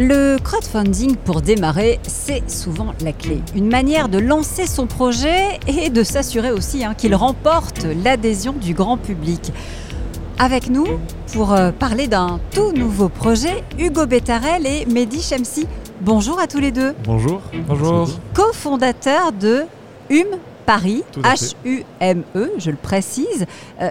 Le crowdfunding pour démarrer, c'est souvent la clé. Une manière de lancer son projet et de s'assurer aussi hein, qu'il remporte l'adhésion du grand public. Avec nous, pour euh, parler d'un tout nouveau projet, Hugo Bettarel et Mehdi Chamsi. Bonjour à tous les deux. Bonjour. Bonjour. Co-fondateur de Hume Paris. H-U-M-E, je le précise. Euh,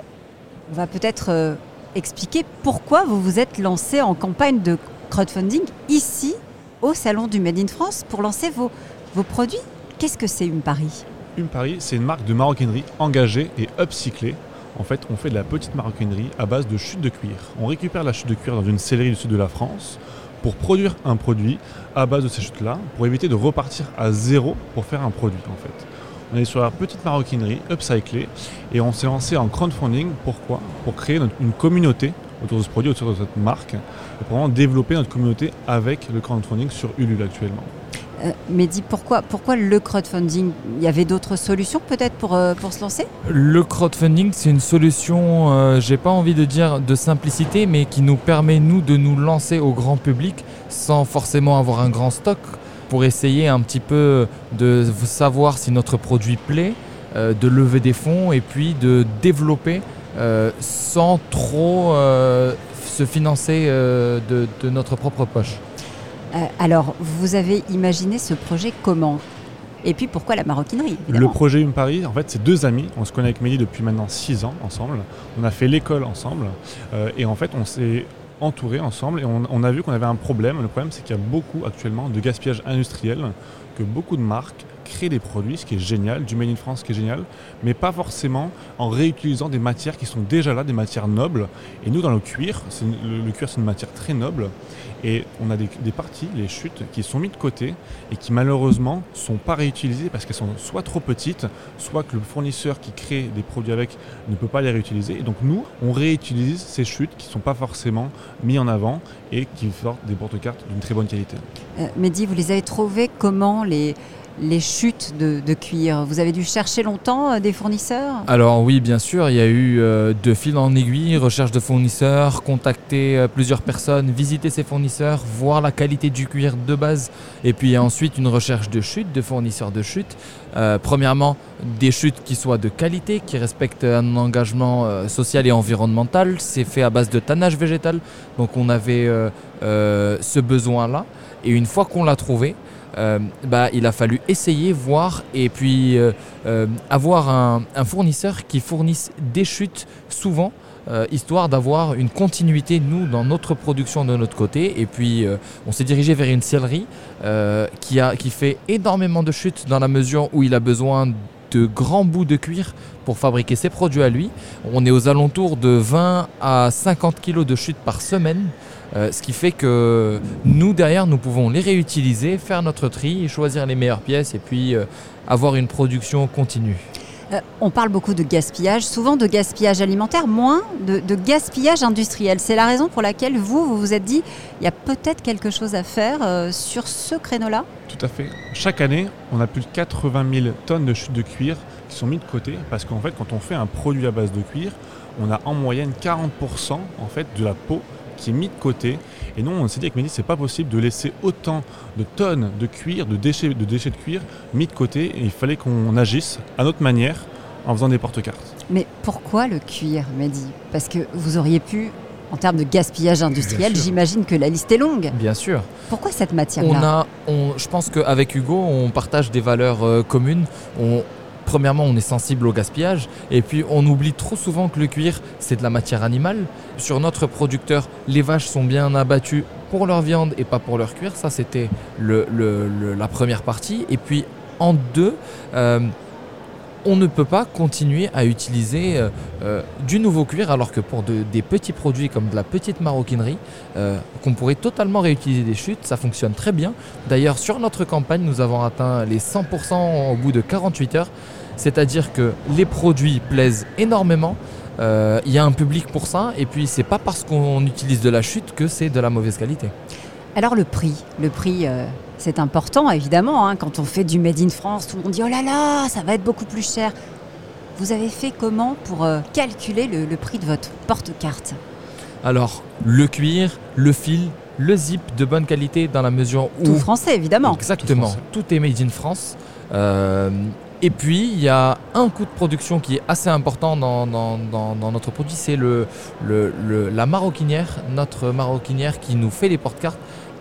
on va peut-être euh, expliquer pourquoi vous vous êtes lancé en campagne de crowdfunding ici, au Salon du Made in France, pour lancer vos, produits. Qu'est-ce que c'est Hume Paris Hume Paris, c'est une marque de maroquinerie engagée et upcyclée. En fait, on fait de la petite maroquinerie à base de chute de cuir. On récupère la chute de cuir dans une sellerie du sud de la France pour produire un produit à base de ces chutes-là, pour éviter de repartir à zéro pour faire un produit en fait. On est sur la petite maroquinerie upcyclée et on s'est lancé en crowdfunding. Pourquoi? Pour créer une communauté autour de ce produit, autour de cette marque, et pour vraiment développer notre communauté avec le crowdfunding sur Ulule actuellement. euh, Mehdi, pourquoi, pourquoi le crowdfunding? Il y avait d'autres solutions peut-être pour, euh, pour se lancer? Le crowdfunding, c'est une solution, euh, j'ai pas envie de dire de simplicité, mais qui nous permet, nous, de nous lancer au grand public sans forcément avoir un grand stock pour essayer un petit peu de savoir si notre produit plaît, euh, de lever des fonds et puis de développer euh, sans trop euh, se financer euh, de, de notre propre poche. Euh, Alors, vous avez imaginé ce projet comment? Et puis pourquoi la maroquinerie Le projet Hume Paris, en fait, c'est deux amis. On se connaît avec Mélie depuis maintenant six ans ensemble. On a fait l'école ensemble. euh, et en fait, on s'est entourés ensemble et on, on a vu qu'on avait un problème. Le problème, c'est qu'il y a beaucoup actuellement de gaspillage industriel, que beaucoup de marques créent des produits, ce qui est génial, du Made in France, ce qui est génial, mais pas forcément en réutilisant des matières qui sont déjà là, des matières nobles. Et nous, dans le cuir, le, cuir, c'est une matière très noble. Et on a des, parties, les chutes, qui sont mises de côté et qui malheureusement sont pas réutilisées parce qu'elles sont soit trop petites, soit que le fournisseur qui crée des produits avec ne peut pas les réutiliser. Et donc nous, on réutilise ces chutes qui ne sont pas forcément mis en avant et qui sortent des porte-cartes d'une très bonne qualité. Euh, Mehdi, vous les avez trouvés comment les, les chutes de, cuir Vous avez dû chercher longtemps euh, des fournisseurs? Alors oui, bien sûr, il y a eu euh, de fil en aiguille, recherche de fournisseurs, contacter euh, plusieurs personnes, visiter ces fournisseurs, voir la qualité du cuir de base, et puis ensuite une recherche de chute, de fournisseurs de chute. Euh, premièrement, des chutes qui soient de qualité, qui respectent un engagement social et environnemental. C'est fait à base de tannage végétal, donc on avait ce besoin-là. Et une fois qu'on l'a trouvé, euh, bah, il a fallu essayer, voir, et puis euh, euh, avoir un, fournisseur qui fournisse des chutes souvent, histoire d'avoir une continuité, nous, dans notre production de notre côté. Et puis, on s'est dirigé vers une sellerie qui, a, qui fait énormément de chutes dans la mesure où il a besoin de grands bouts de cuir pour fabriquer ses produits à lui. On est aux alentours de 20 à 50 kilos de chutes par semaine. Euh, ce qui fait que nous, derrière, nous pouvons les réutiliser, faire notre tri, choisir les meilleures pièces et puis euh, avoir une production continue. Euh, On parle beaucoup de gaspillage, souvent de gaspillage alimentaire, moins de, de gaspillage industriel. C'est la raison pour laquelle vous, vous vous êtes dit, il y a peut-être quelque chose à faire euh, sur ce créneau-là? Tout à fait. Chaque année, on a plus de 80 000 tonnes de chutes de cuir qui sont mises de côté parce qu'en fait, quand on fait un produit à base de cuir, on a en moyenne 40% en fait de la peau qui est mise de côté. Et nous, on s'est dit avec Mehdi, c'est pas possible de laisser autant de tonnes de cuir, de déchets de, déchets de cuir mis de côté. Et il fallait qu'on agisse à notre manière en faisant des porte-cartes. Mais pourquoi le cuir, Mehdi? Parce que vous auriez pu, en termes de gaspillage industriel, j'imagine que la liste est longue. Bien sûr. Pourquoi cette On matière-là a, on, je pense qu'avec Hugo, on partage des valeurs euh, communes. On, premièrement, on est sensible au gaspillage. Et puis, on oublie trop souvent que le cuir, c'est de la matière animale. Sur notre producteur, les vaches sont bien abattues pour leur viande et pas pour leur cuir. Ça, c'était la première partie. Et puis, en deux, euh, on ne peut pas continuer à utiliser euh, euh, du nouveau cuir alors que pour de- des petits produits comme de la petite maroquinerie, qu'on pourrait totalement réutiliser des chutes, ça fonctionne très bien. D'ailleurs, sur notre campagne, nous avons atteint les 100% au bout de 48 heures, c'est-à-dire que les produits plaisent énormément. euh, Il y a un public pour ça, et puis c'est pas parce qu'on utilise de la chute que c'est de la mauvaise qualité. Alors le prix, le prix, euh, c'est important évidemment. hein. quand on fait du Made in France, tout le monde dit oh là là, ça va être beaucoup plus cher. Vous avez fait comment pour euh, calculer le, le prix de votre porte-carte? Alors, le cuir, le fil le zip de bonne qualité dans la mesure où... Tout français, évidemment. Exactement, Tout français. tout, est made in France. Euh, et puis, il y a un coût de production qui est assez important dans, dans- dans- dans notre produit, c'est le, le- le- la maroquinière, notre maroquinière qui nous fait les porte-cartes.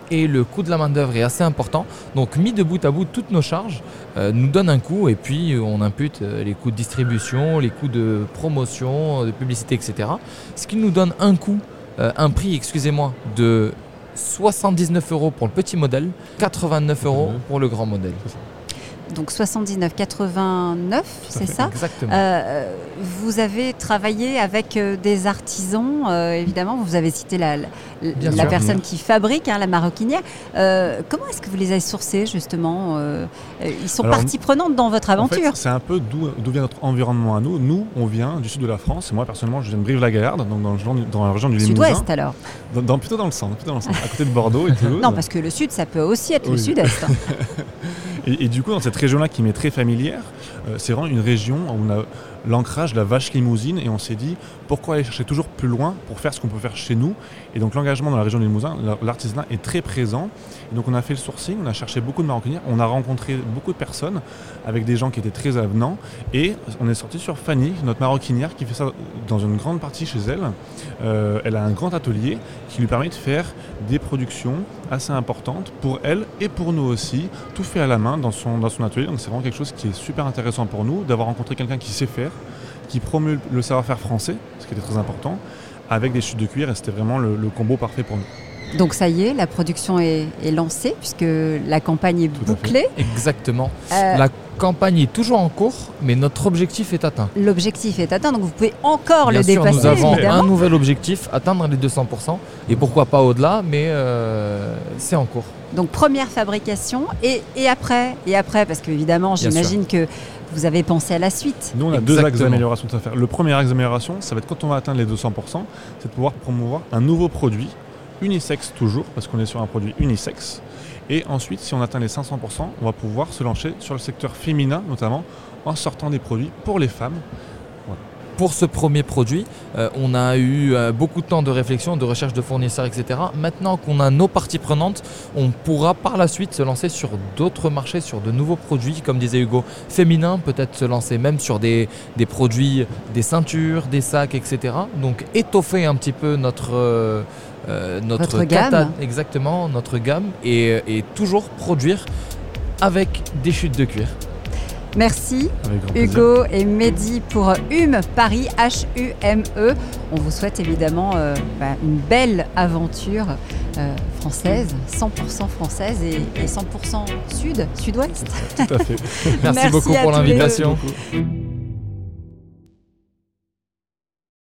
Et le coût de la main-d'œuvre est assez important. Donc, mis de bout à bout, toutes nos charges euh, nous donnent un coût. Et puis, euh, on impute euh, les coûts de distribution, les coûts de promotion, de publicité, etc. Ce qui nous donne un coût, euh, un prix, excusez-moi, de 79 euros pour le petit modèle, 89 euros Mhm. pour le grand modèle. Donc 79,89, c'est ça? Exactement. Euh, vous avez travaillé avec euh, des artisans, euh, évidemment. Vous avez cité la, personne qui fabrique hein, la maroquinière. Euh, comment est-ce que vous les avez sourcés, justement Euh, euh, Ils sont Alors, partie prenante dans votre En fait, aventure. c'est un peu d'où vient notre environnement à nous. Nous, on vient du sud de la France. Et moi, personnellement, je viens de Brive-la-Gaillarde, donc dans, le, genre- dans la région du Limousin. Sud-ouest, alors Dans, dans- plutôt dans le centre, plutôt dans le centre, à côté de Bordeaux et Toulouse. Non, parce que le sud, ça peut aussi être le sud-est. Et, et du coup, dans cette région-là qui m'est très familière, euh, c'est vraiment une région où on a l'ancrage de la vache limousine et on s'est dit pourquoi aller chercher toujours plus loin pour faire ce qu'on peut faire chez nous? Et donc l'engagement dans la région du Limousin, la- l'artisanat est très présent. Donc on a fait le sourcing, on a cherché beaucoup de maroquinières, on a rencontré beaucoup de personnes avec des gens qui étaient très avenants et on est sorti sur Fanny, notre maroquinière qui fait ça dans une grande partie chez elle. Euh, elle a un grand atelier qui lui permet de faire des productions assez importantes pour elle et pour nous aussi, tout fait à la main dans son, dans son atelier. Donc c'est vraiment quelque chose qui est super intéressant pour nous d'avoir rencontré quelqu'un qui sait faire, qui promeut le savoir-faire français, ce qui était très important, avec des chutes de cuir et c'était vraiment le, le combo parfait pour nous. Donc ça y est, la production est, est lancée, puisque la campagne est Tout bouclée. Exactement. Euh, La campagne est toujours en cours, mais notre objectif est atteint. L'objectif est atteint, donc vous pouvez encore Bien le sûr, dépasser, nous avons évidemment. un nouvel objectif, atteindre les 200%, et pourquoi pas au-delà, mais euh, c'est en cours. Donc première fabrication et, et après et après parce qu'évidemment j'imagine que vous avez pensé à la suite. Nous, on a deux axes d'amélioration à faire. Le premier axe d'amélioration, ça va être quand on va atteindre les 200%, c'est de pouvoir promouvoir un nouveau produit, unisexe toujours, parce qu'on est sur un produit unisexe. Et ensuite, si on atteint les 500%, on va pouvoir se lancer sur le secteur féminin, notamment en sortant des produits pour les femmes. Pour ce premier produit, euh, on a eu euh, beaucoup de temps de réflexion, de recherche de fournisseurs, etc. Maintenant qu'on a nos parties prenantes, on pourra par la suite se lancer sur d'autres marchés, sur de nouveaux produits, comme disait Hugo, féminins, peut-être se lancer même sur des, des produits, des ceintures, des sacs, etc. Donc étoffer un petit peu notre... euh, notre gamme. exactement notre gamme et, et toujours produire avec des chutes de cuir. Merci. Hugo et Mehdi pour Hume Paris H-U-M-E. On vous souhaite évidemment euh, bah, une belle aventure euh, française, 100% française et, et 100% sud, sud-ouest. Tout à fait. Merci, Merci beaucoup à pour l'invitation. Beaucoup.